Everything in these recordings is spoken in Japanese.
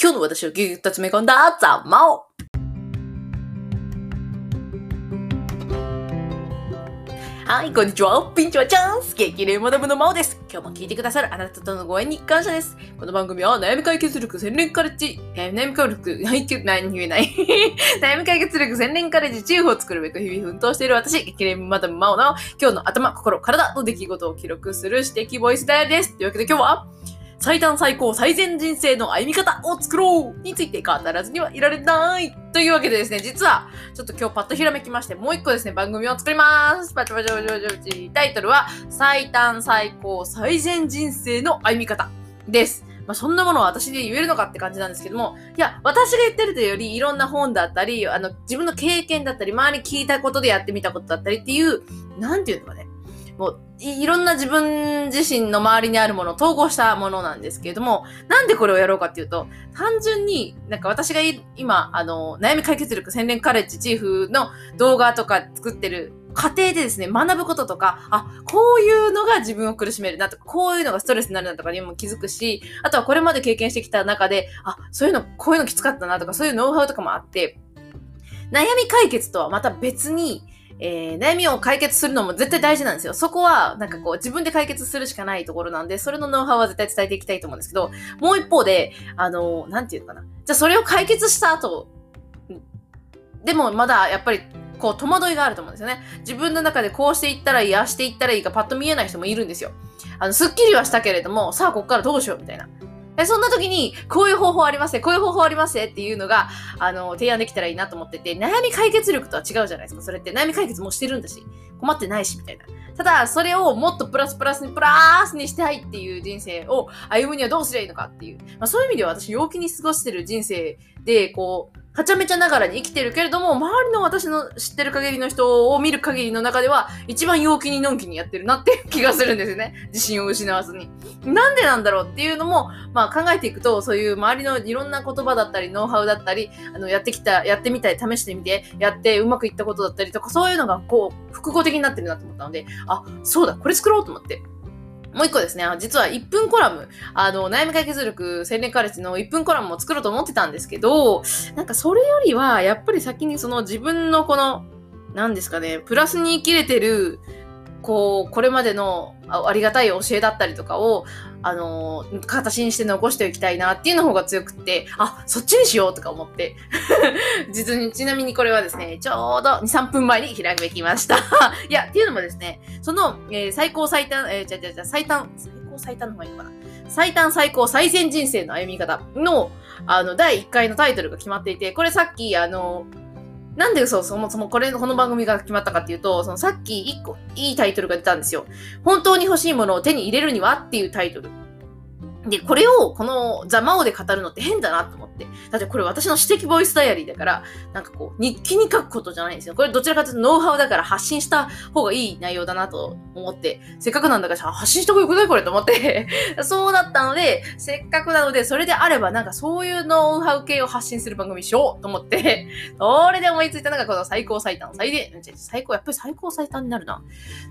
今日の私をぎゅぎゅっと詰め込んだザ・マオはい、こんにちは。ピンチはチャンス激励マダムのマオです。今日も聞いてくださるあなたとのご縁に感謝です。この番組は悩み解決力千年カレッジ、えー悩み解決力、何何言えない。悩み解決力千年カレッジチーフを作るべく日々奮闘している私、激励マダムマオの今日の頭、心、体の出来事を記録する指摘ボイスダイヤルです。というわけで今日は、最短最高最善人生の歩み方を作ろうについて語らずにはいられないというわけでですね、実は、ちょっと今日パッとひらめきまして、もう一個ですね、番組を作ります。パチパチパチパチパチ。チタイトルは、最短最高最善人生の歩み方です。まあ、そんなものを私で言えるのかって感じなんですけども、いや、私が言ってるというより、いろんな本だったり、あの、自分の経験だったり、周り聞いたことでやってみたことだったりっていう、なんていうのかね、もうい、ろんな自分自身の周りにあるものを統合したものなんですけれども、なんでこれをやろうかっていうと、単純に、なんか私が今、あの、悩み解決力洗練カレッジチーフの動画とか作ってる過程でですね、学ぶこととか、あ、こういうのが自分を苦しめるなとか、こういうのがストレスになるなとかにも気づくし、あとはこれまで経験してきた中で、あ、そういうの、こういうのきつかったなとか、そういうノウハウとかもあって、悩み解決とはまた別に、えー悩みを解決するのも絶対大事なんですよ。そこは、なんかこう、自分で解決するしかないところなんで、それのノウハウは絶対伝えていきたいと思うんですけど、もう一方で、あの、なんていうのかな。じゃあそれを解決した後、でもまだやっぱり、こう、戸惑いがあると思うんですよね。自分の中でこうしていったらいい、ああしていったらいいかパッと見えない人もいるんですよ。あの、スッキリはしたけれども、さあ、ここからどうしようみたいな。でそんな時に、こういう方法ありますね、こういう方法ありますねっていうのが、あの、提案できたらいいなと思ってて、悩み解決力とは違うじゃないですか。それって悩み解決もしてるんだし、困ってないし、みたいな。ただ、それをもっとプラスプラスにプラスにしたいっていう人生を歩むにはどうすればいいのかっていう。まあ、そういう意味では私、陽気に過ごしてる人生で、こう、はちゃめちゃながらに生きてるけれども、周りの私の知ってる限りの人を見る限りの中では、一番陽気にのんきにやってるなっていう気がするんですよね。自信を失わずに。なんでなんだろうっていうのも、まあ考えていくと、そういう周りのいろんな言葉だったり、ノウハウだったり、あの、やってきた、やってみたい、試してみて、やってうまくいったことだったりとか、そういうのがこう、複合的になってるなと思ったので、あ、そうだ、これ作ろうと思って。もう一個ですね、実は1分コラム、あの、悩み解決力青年カレッジの1分コラムも作ろうと思ってたんですけど、なんかそれよりは、やっぱり先にその自分のこの、なんですかね、プラスに生きれてる、こう、これまでのありがたい教えだったりとかを、あの形にして残しておきたいなっていうの方が強くって、あ、そっちにしようとか思って。実に、ちなみにこれはですね、ちょうど2、3分前にひらめきました。いや、っていうのもですね、その、えー最高最短、えー、じゃじゃじゃ最短、最高最短の方がいいのかな。最短最高最善人生の歩み方の、あの、第1回のタイトルが決まっていて、これさっき、あの、なんでそう、そもそもこれ、この番組が決まったかっていうと、そのさっき一個いいタイトルが出たんですよ。本当に欲しいものを手に入れるにはっていうタイトル。で、これをこのザ・マオで語るのって変だなと思って。だってこれ私の指摘ボイスダイアリーだから、なんかこう、日記に書くことじゃないんですよ。これどちらかというとノウハウだから発信した方がいい内容だなと思って、せっかくなんだから発信した方がよくないこれと思って。そうだったので、せっかくなので、それであればなんかそういうノウハウ系を発信する番組しようと思って、それで思いついたのがこの最高最短最善、最高、やっぱり最高最短になるな。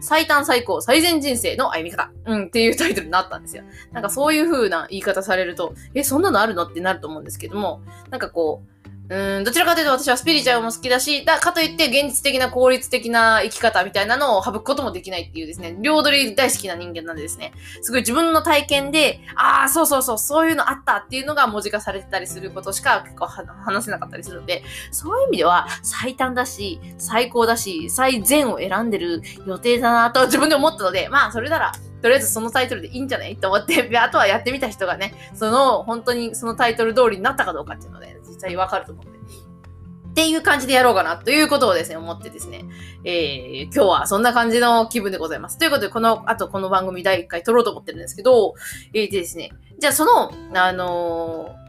最短最高最善人生の歩み方。うん、っていうタイトルになったんですよ。なんかそういう風な言い方されると、え、そんなのあるの？ってなると思うんですけども、なんかこう、うん、どちらかというと私はスピリチュアルも好きだし、だかといって現実的な効率的な生き方みたいなのを省くこともできないっていうですね、両取り大好きな人間なんでですね、すごい自分の体験で、ああ、そうそうそう、そういうのあったっていうのが文字化されてたりすることしか結構話せなかったりするので、そういう意味では最短だし、最高だし、最善を選んでる予定だなと自分で思ったので、まあそれなら、とりあえずそのタイトルでいいんじゃない？と思って、あとはやってみた人がね、その、本当にそのタイトル通りになったかどうかっていうので、実際わかると思うんで。っていう感じでやろうかなということをですね、思ってですね、えー、今日はそんな感じの気分でございます。ということで、この、あとこの番組第1回撮ろうと思ってるんですけど、えー、でですね、じゃあその、あのー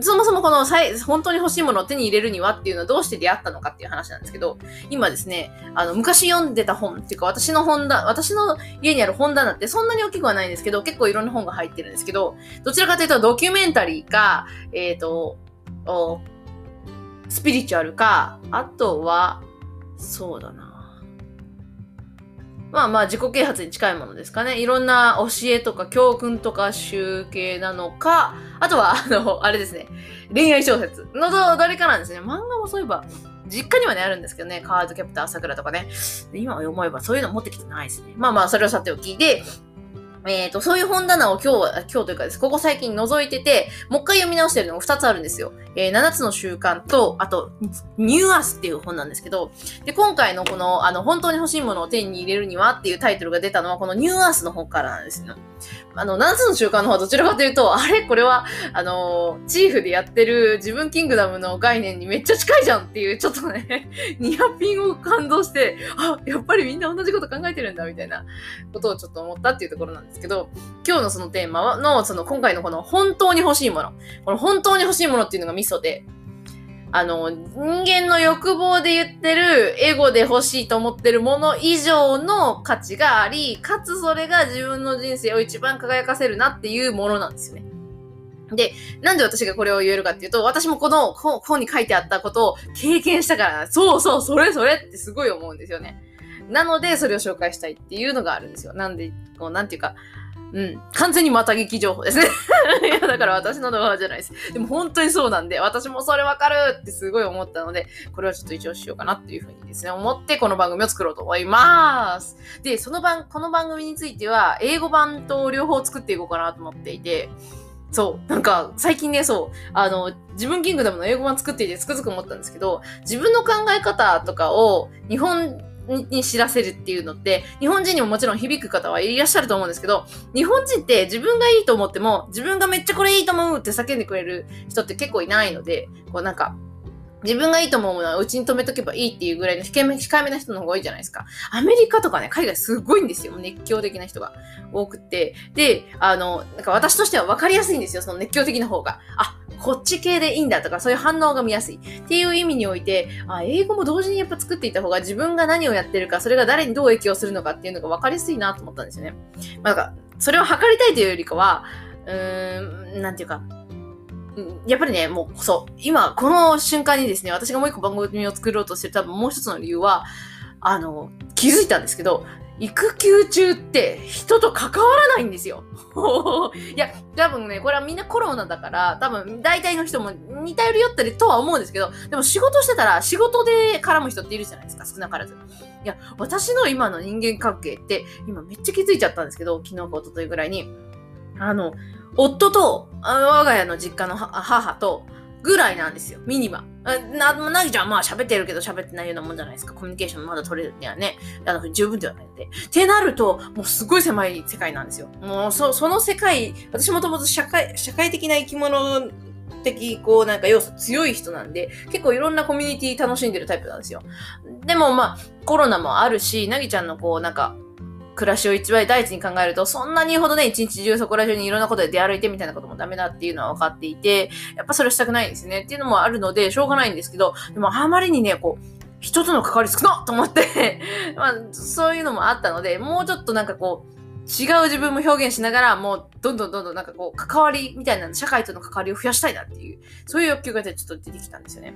そもそもこのさい本当に欲しいものを手に入れるにはっていうのはどうして出会ったのかっていう話なんですけど、今ですね、あの、昔読んでた本っていうか、私の本だ、私の家にある本棚ってそんなに大きくはないんですけど、結構いろんな本が入ってるんですけど、どちらかというとドキュメンタリーか、えっ、と、スピリチュアルか、あとは、そうだな。まあまあ自己啓発に近いものですかね。いろんな教えとか教訓とか集計なのか、あとは、あの、あれですね。恋愛小説のどどれかなんですね。漫画もそういえば、実家にはね、あるんですけどね。カードキャプター桜とかね。今思えばそういうの持ってきてないですね。まあまあ、それをさておきで、えっ、ー、と、そういう本棚を今日は、今日というかです、ここ最近覗いてて、もう一回読み直してるのが2つあるんですよ。えー、7つの習慣と、あと、ニューアスっていう本なんですけど、で、今回のこの、あの、本当に欲しいものを手に入れるにはっていうタイトルが出たのは、このニューアースの本からなんですよ。あの、7つの習慣の方はどちらかというと、あれ？これは、あの、チーフでやってる自分キングダムの概念にめっちゃ近いじゃんっていう、ちょっとね、ニアピンを感動して、あ、やっぱりみんな同じこと考えてるんだ、みたいなことをちょっと思ったっていうところなんですけど、今日のそのテーマの、その今回のこの本当に欲しいもの。この本当に欲しいものっていうのがミソで、あの、人間の欲望で言ってる、エゴで欲しいと思ってるもの以上の価値があり、かつそれが自分の人生を一番輝かせるなっていうものなんですよね。で、なんで私がこれを言えるかっていうと、私もこの本に書いてあったことを経験したから、そうそう、それそれってすごい思うんですよね。なので、それを紹介したいっていうのがあるんですよ。なんで、こう、なんていうか、うん。完全にまた劇情報ですね。いや、だから私の動画じゃないです。でも本当にそうなんで、私もそれわかるってすごい思ったので、これはちょっと一応しようかなっていうふうにですね、思ってこの番組を作ろうと思います。で、その番、この番組については、英語版と両方作っていこうかなと思っていて、そう。なんか、最近ね、そう。あの、自分キングダムの英語版作っていてつくづく思ったんですけど、自分の考え方とかを日本に知らせるっていうのって、日本人にももちろん響く方はいらっしゃると思うんですけど、日本人って自分がいいと思っても、自分がめっちゃこれいいと思うって叫んでくれる人って結構いないので、こうなんか、自分がいいと思うものはうちに止めとけばいいっていうぐらいの控えめ控えめな人の方が多いじゃないですか。アメリカとかね、海外すごいんですよ。熱狂的な人が多くて。で、あの、なんか私としては分かりやすいんですよ。その熱狂的な方が。あ、こっち系でいいんだとか、そういう反応が見やすい。っていう意味において、あ英語も同時にやっぱ作っていた方が自分が何をやってるか、それが誰にどう影響するのかっていうのが分かりやすいなと思ったんですよね。まあ、なんか、それを測りたいというよりかは、うーん、なんていうか、やっぱりね、もう、そう、今、この瞬間にですね、私がもう一個番組を作ろうとしてる多分もう一つの理由は、あの、気づいたんですけど、育休中って人と関わらないんですよ。いや、多分ね、これはみんなコロナだから、多分大体の人も似たより寄ったりとは思うんですけど、でも仕事してたら仕事で絡む人っているじゃないですか、少なからず。いや、私の今の人間関係って、今めっちゃ気づいちゃったんですけど、昨日か一昨日ぐらいに。あの、夫と、我が家の実家の母と、ぐらいなんですよ。ミニマ。な、なぎちゃんまあ喋ってるけど喋ってないようなもんじゃないですか。コミュニケーションまだ取れるにはね、あの、十分ではないので。ってなると、もうすごい狭い世界なんですよ。もう、そ、その世界、私もともと社会、社会的な生き物的、こう、なんか要素強い人なんで、結構いろんなコミュニティ楽しんでるタイプなんですよ。でもまあ、コロナもあるし、なぎちゃんのこう、なんか、暮らしを一番第一に考えると、そんなにほどね、一日中そこら中にいろんなことで出歩いてみたいなこともダメだっていうのは分かっていて、やっぱそれしたくないんですねっていうのもあるので、しょうがないんですけど、でもあまりにね、こう、人との関わり少なと思って まあ、そういうのもあったので、もうちょっとなんかこう、違う自分も表現しながら、もう、どんどんどんどんなんかこう、関わりみたいな、社会との関わりを増やしたいなっていう、そういう欲求がちょっと出てきたんですよね。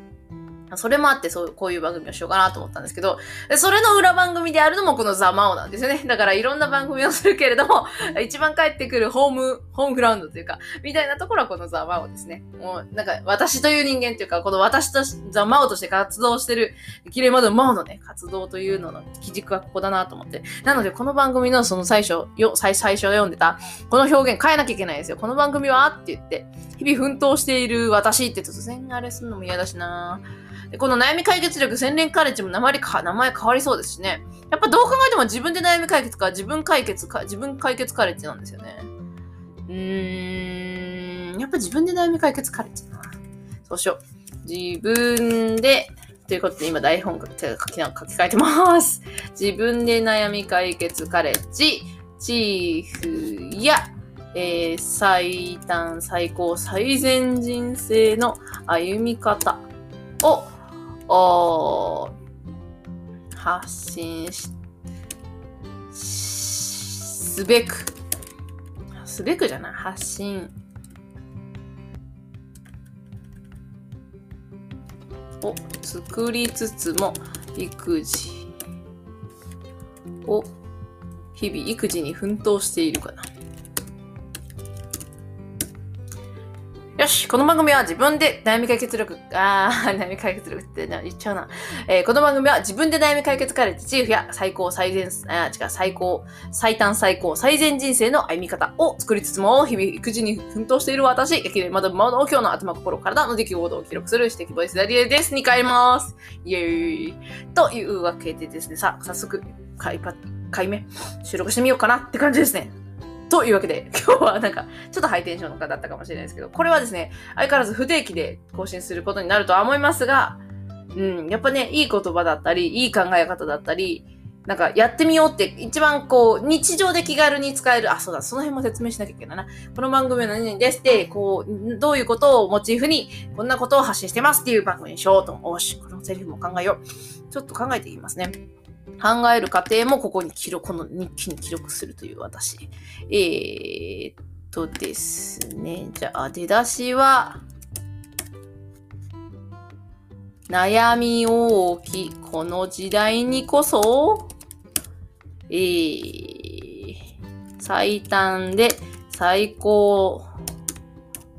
それもあって、そう、こういう番組をしようかなと思ったんですけど、それの裏番組であるのもこのザ・マオなんですよね。だからいろんな番組をするけれども、一番帰ってくるホーム、ホームグラウンドというか、みたいなところはこのザ・マオですね。もう、なんか私という人間というか、この私とザ・マオとして活動してる、綺麗までマオのね、活動というのの基軸はここだなと思って。なので、この番組のその最初、よ、最、最初読んでた、この表現変えなきゃいけないですよ。この番組はって言って、日々奮闘している私って突然あれすんのも嫌だしなぁ。でこの悩み解決力洗練カレッジも名前か名前変わりそうですしね。やっぱどう考えても自分で悩み解決か、自分解決か、自分解決カレッジなんですよね。うーん、やっぱ自分で悩み解決カレッジな。そうしよう。自分で、ということで今台本書き書き換えてます。自分で悩み解決カレッジ、チーフや、えー、最短、最高、最善人生の歩み方を発信し、すべく、すべくじゃない、発信。を作りつつも、育児を日々育児に奮闘しているかな。よし、この番組は自分で悩み解決力、あー、悩み解決力って言っちゃうな。えー、この番組は自分で悩み解決カレッジチーフや最高最善、あ違う、最高、最短最高最善人生の歩み方を作りつつも、日々育児に奮闘している私、激励まだまだ今日の頭心体の出来事を記録する指摘ボイスダリエです。に変えます。イェーイ。というわけでですね、さあ、早速、回回目、収録してみようかなって感じですね。というわけで、今日はなんか、ちょっとハイテンションの方だったかもしれないですけど、これはですね、相変わらず不定期で更新することになるとは思いますが、うん、やっぱね、いい言葉だったり、いい考え方だったり、なんかやってみようって一番こう日常で気軽に使える、あ、そうだ、その辺も説明しなきゃいけないな。この番組は何々ですって、こう、どういうことをモチーフにこんなことを発信してますっていう番組にしようと。おし、このセリフも考えよう。ちょっと考えていきますね。考える過程もここに記録、この日記に記録するという私。えー、っとですね。じゃあ、出だしは、悩み大きこの時代にこそ、えー、最短で最高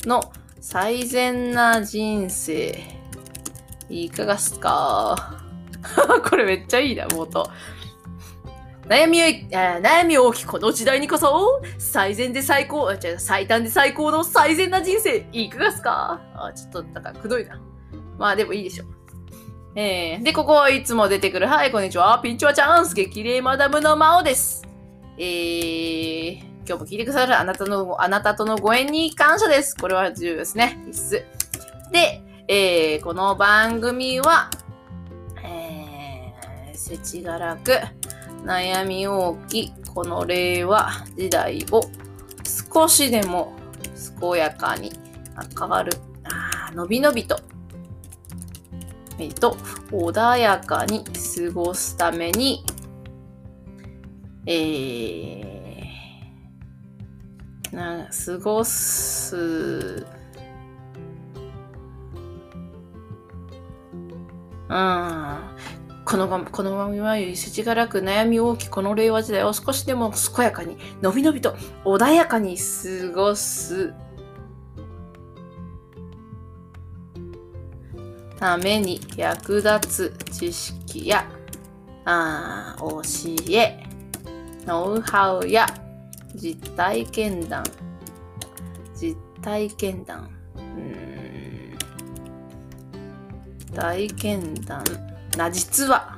の最善な人生、いかがですか？これめっちゃいいな、冒頭。悩みを、悩み大きこの時代にこそ、最善で最高、あ、違う、最短で最高の最善な人生、いかがすか？あ、ちょっと、だかくどいな。まあでもいいでしょ。えー、で、ここはいつも出てくる、はい、こんにちは、ピンチはチャンス、激励マダムの魔王です。えー、今日も聞いてくださるあなたの、あなたとのご縁に感謝です。これは重要ですね。必須。で、えー、この番組は、世知辛く悩み大きこの令和時代を少しでも健やかに明るあのびのびとえっと穏やかに過ごすためにえー、な過ごすうん。このこのままより世知辛く悩み大きこの令和時代を少しでも健やかに、のびのびと穏やかに過ごす。ために役立つ知識やあ教え、ノウハウや実体験談、実体験談、うん。体験談、な実は。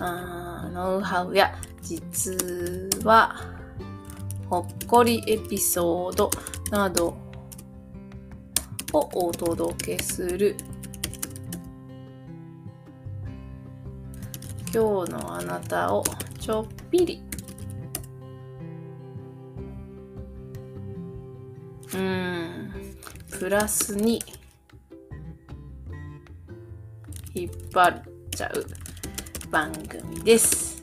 あノウハウや実はほっこりエピソードなどをお届けする。今日のあなたをちょっぴり。うん。プラスに張っちゃう番組です。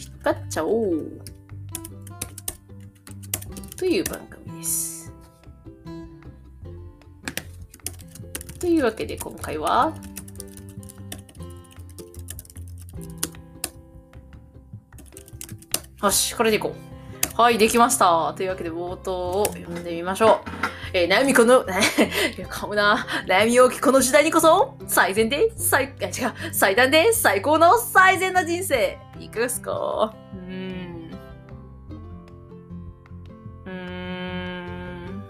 引っ張っちゃおうという番組です。というわけで今回はよし、これでいこう。はい、できました。というわけで冒頭を読んでみましょう。えー、悩みこの、いや、かもな。悩み大きこの時代にこそ、最善で、最、あ、違う、最短で最高の最善な人生。いくすか？うーん。うーん。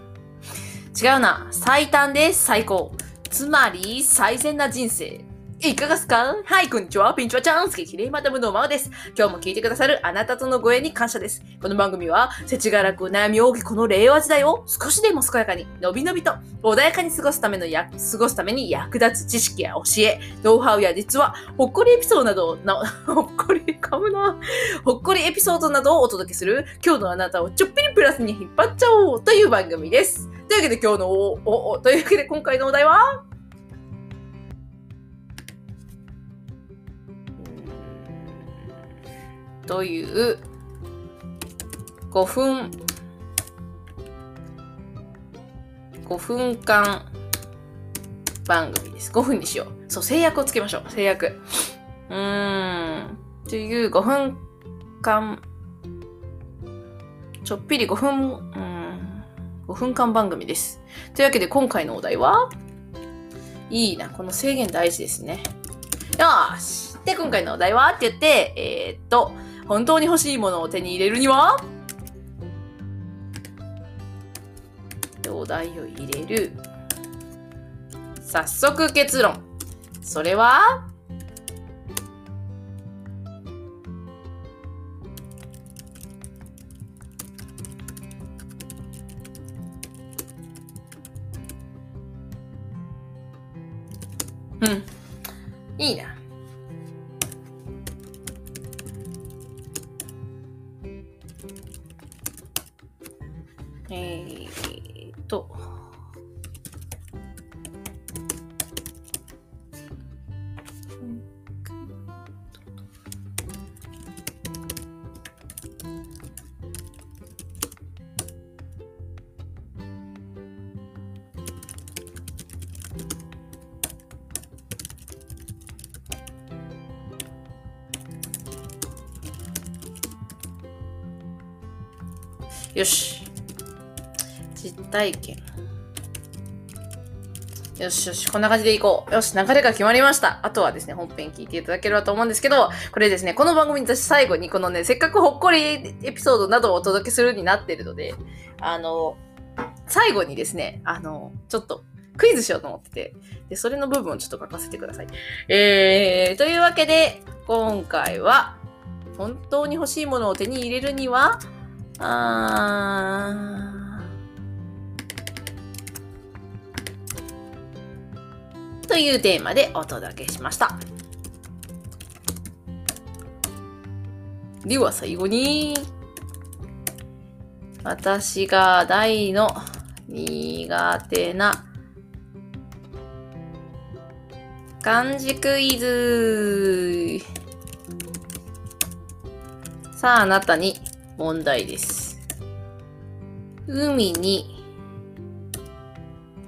違うな。最短で最高。つまり、最善な人生。いかがすか？はい、こんにちは。ピンチはチャンス激励マダムのままです。今日も聞いてくださるあなたとのご縁に感謝です。この番組は、世知辛く悩み多きこの令和時代を少しでも健やかに、のびのびと、穏やかに過ごすためのや、過ごすために役立つ知識や教え、ノウハウや実は、ほっこりエピソードなど、な、ほっこり、噛むな。ほっこりエピソードなどをお届けする、今日のあなたをちょっぴりプラスに引っ張っちゃおうという番組です。というわけで今日の、お、お、というわけで今回のお題は、という5分5分間番組です。5分にしよう。そう、制約をつけましょう。制約。うーん。という5分間、ちょっぴり5分、うん、5分間番組です。というわけで今回のお題はいいな、この制限大事ですね。よしで、今回のお題はって言って、えーっと、本当に欲しいものを手に入れるには？お題を入れる。早速結論。それは？えーっと。よし。体験。よしよし、こんな感じでいこう。よし、流れが決まりました。あとはですね、本編聞いていただければと思うんですけど、これですね、この番組に私最後にこのね、せっかくほっこりエピソードなどをお届けするになってるので、あの、最後にですね、あの、ちょっとクイズしようと思ってて、で、それの部分をちょっと書かせてください。えー、というわけで、今回は、本当に欲しいものを手に入れるには、あーというテーマでお届けしました。では最後に、私が大の苦手な漢字クイズ。さあ、あなたに問題です。海に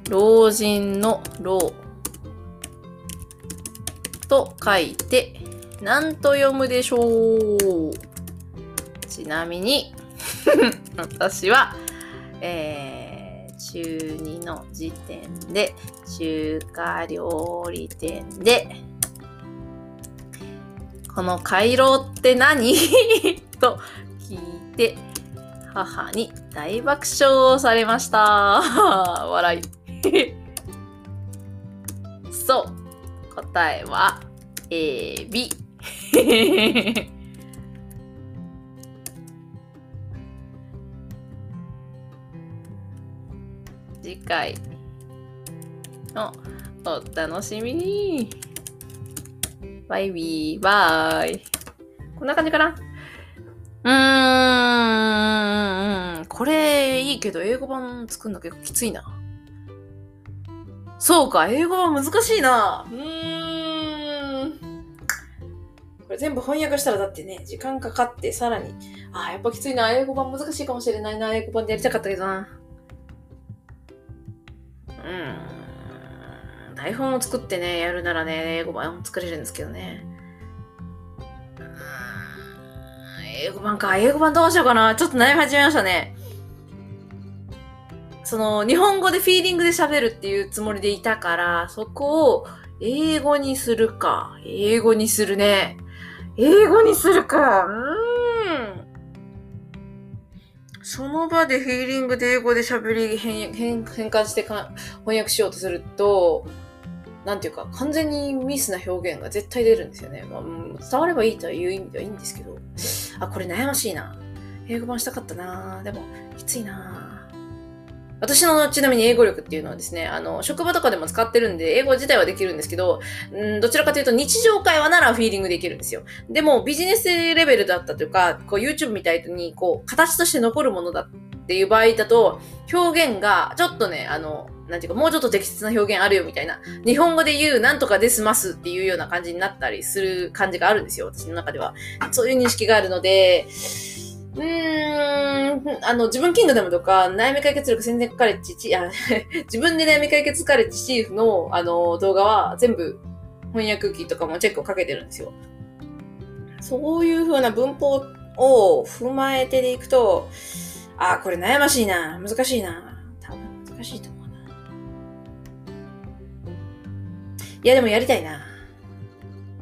老人の老と書いて何と読むでしょうちなみに 私は、えー、中2の時点で中華料理店でこの回廊って何？と聞いて母に大爆笑をされました。笑い。そう。答えは A、B。次回のお楽しみに。バイビー、バイ。こんな感じかな？うーん。これいいけど、英語版作るの結構きついな。そうか、英語版難しいな。うーん。これ全部翻訳したらだってね、時間かかって、さらに。ああ、やっぱきついな。英語版難しいかもしれないな。英語版でやりたかったけどな。うーん。台本を作ってね、やるならね、英語版作れるんですけどね。英語版か。英語版どうしようかな。ちょっと悩み始めましたね。その、日本語でフィーリングで喋るっていうつもりでいたから、そこを英語にするか。英語にするね。英語にするか。うん。その場でフィーリングで英語で喋り変変変換してか翻訳しようとすると、なんていうか、完全にミスな表現が絶対出るんですよね。まあ、伝わればいいという意味ではいいんですけど。あ、これ悩ましいな。英語版したかったな。でも、きついな。私のちなみに英語力っていうのはですね、あの、職場とかでも使ってるんで、英語自体はできるんですけど、うんどちらかというと日常会話ならフィーリングできるんですよ。でも、ビジネスレベルだったというか、こう YouTube みたいに、こう、形として残るものだっていう場合だと、表現が、ちょっとね、あの、なんていうか、もうちょっと適切な表現あるよみたいな、日本語で言う、なんとかですますっていうような感じになったりする感じがあるんですよ、私の中では。そういう認識があるので、うん、あの、自分キングダムとか、悩み解決力全然カレッジ、ちあ 自分で悩み解決カレッジチーフの、あの、動画は全部翻訳機とかもチェックをかけてるんですよ。そういう風な文法を踏まえてでいくと、ああ、これ悩ましいな。難しいな。多分難しいと思うな。いや、でもやりたいな。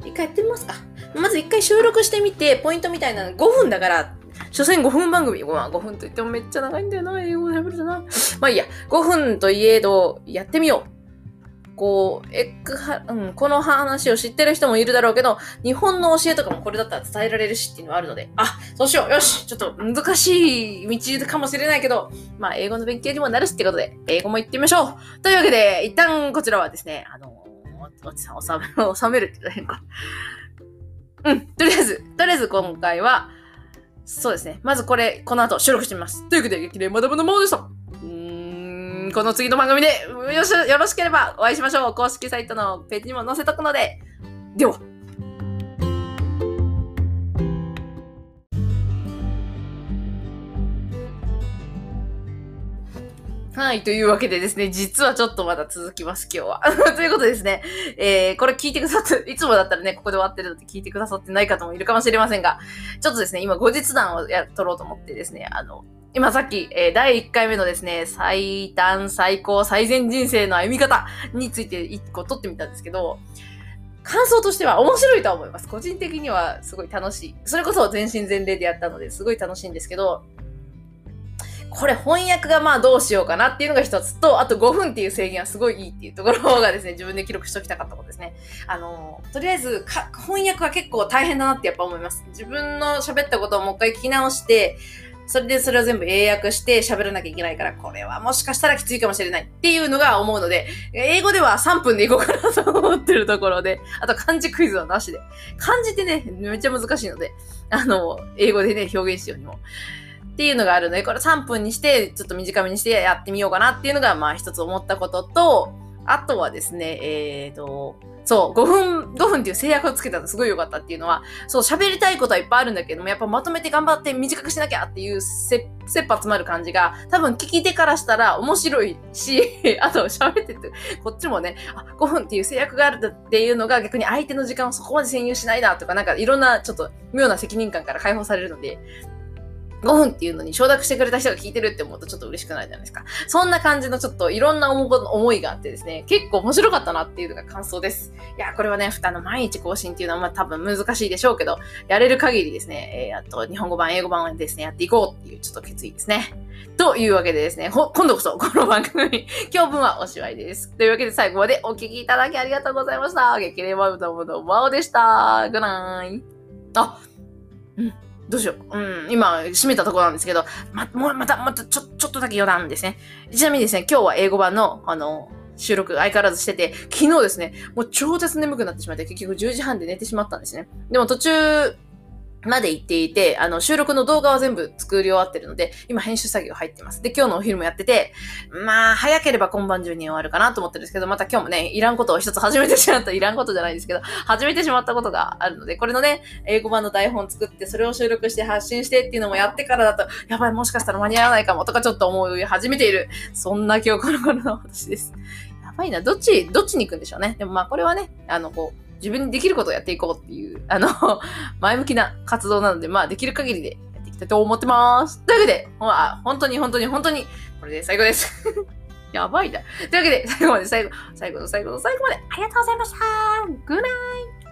一回やってみますか。まず一回収録してみて、ポイントみたいなの5分だから、所詮5分番組。まあ5分と言ってもめっちゃ長いんだよな。英語で喋るとな。まあいいや。5分といえど、やってみよう。こう、エッグは、うん、この話を知ってる人もいるだろうけど、日本の教えとかもこれだったら伝えられるしっていうのはあるので、あ、そうしようよしちょっと難しい道かもしれないけど、まあ、英語の勉強にもなるしってことで、英語も言ってみましょうというわけで、一旦こちらはですね、あの、おじさん、収め、収めるって言ったら変か。うん、とりあえず、とりあえず今回は、そうですね。まずこれ、この後収録してみます。ということで、激励マダムのモーでした。この次の番組でよしよろしければお会いしましょう。公式サイトのページにも載せとくので。では。はい。というわけでですね、実はちょっとまだ続きます、今日は。ということですね、えー、これ聞いてくださって、いつもだったらね、ここで終わってるので聞いてくださってない方もいるかもしれませんが、ちょっとですね、今後日談をや、取ろうと思ってですね、あの、今さっき、えー、第1回目のですね、最短、最高、最善人生の歩み方について1個取ってみたんですけど、感想としては面白いとは思います。個人的にはすごい楽しい。それこそ全身全霊でやったのですごい楽しいんですけど、これ翻訳がまあどうしようかなっていうのが一つと、あと5分っていう制限はすごいいいっていうところがですね、自分で記録しときたかったことですね。あの、とりあえず翻訳は結構大変だなってやっぱ思います。自分の喋ったことをもう一回聞き直して、それでそれを全部英訳して喋らなきゃいけないから、これはもしかしたらきついかもしれないっていうのが思うので、英語では3分でいこうかなと思ってるところで、あと漢字クイズはなしで。漢字ってね、めっちゃ難しいので、あの、英語でね、表現しようにも。っていうのがあるので、これ3分にして、ちょっと短めにしてやってみようかなっていうのが、まあ一つ思ったことと、あとはですね、えっ、ー、と、そう、5分、5分っていう制約をつけたのすごい良かったっていうのは、そう、喋りたいことはいっぱいあるんだけども、やっぱまとめて頑張って短くしなきゃっていうせ、切羽詰まる感じが、多分聞き手からしたら面白いし、あと喋ってて、こっちもね、あ、5分っていう制約があるっていうのが逆に相手の時間をそこまで占有しないなとか、なんかいろんなちょっと妙な責任感から解放されるので、5分っていうのに承諾してくれた人が聞いてるって思うとちょっと嬉しくないじゃないですか。そんな感じのちょっといろんな思いがあってですね、結構面白かったなっていうのが感想です。いや、これはね、あの、毎日更新っていうのはまあ多分難しいでしょうけど、やれる限りですね、えー、あと日本語版、英語版をですね、やっていこうっていうちょっと決意ですね。というわけでですね、今度こそこの番組、今日分はおしまいです。というわけで最後までお聞きいただきありがとうございました。激励マブダムのマオでした。グナイ。あ、うん。どうしよう。うん、今、閉めたところなんですけど、ま、もう、また、また、ちょ、ちょっとだけ余談ですね。ちなみにですね、今日は英語版の、あの、収録相変わらずしてて、昨日ですね、もう超絶眠くなってしまって、結局10時半で寝てしまったんですね。でも途中、まで行っていて、あの、収録の動画は全部作り終わってるので、今編集作業入ってます。で、今日のお昼もやってて、まあ、早ければ今晩中に終わるかなと思ってるんですけど、また今日もね、いらんことを一つ始めてしまった、いらんことじゃないんですけど、始めてしまったことがあるので、これのね、英語版の台本作って、それを収録して発信してっていうのもやってからだと、やばい、もしかしたら間に合わないかもとかちょっと思い始めている。そんな今日この頃の私です。やばいな、どっち、どっちに行くんでしょうね。でもまあ、これはね、あの、こう、自分にできることをやっていこうっていう、あの、前向きな活動なので、まあ、できる限りでやっていきたいと思ってます。というわけで、まあ、本当に本当に本当に、これで最後です。やばいな。というわけで、最後まで最後、最後の最後の最後までありがとうございました。グッナイ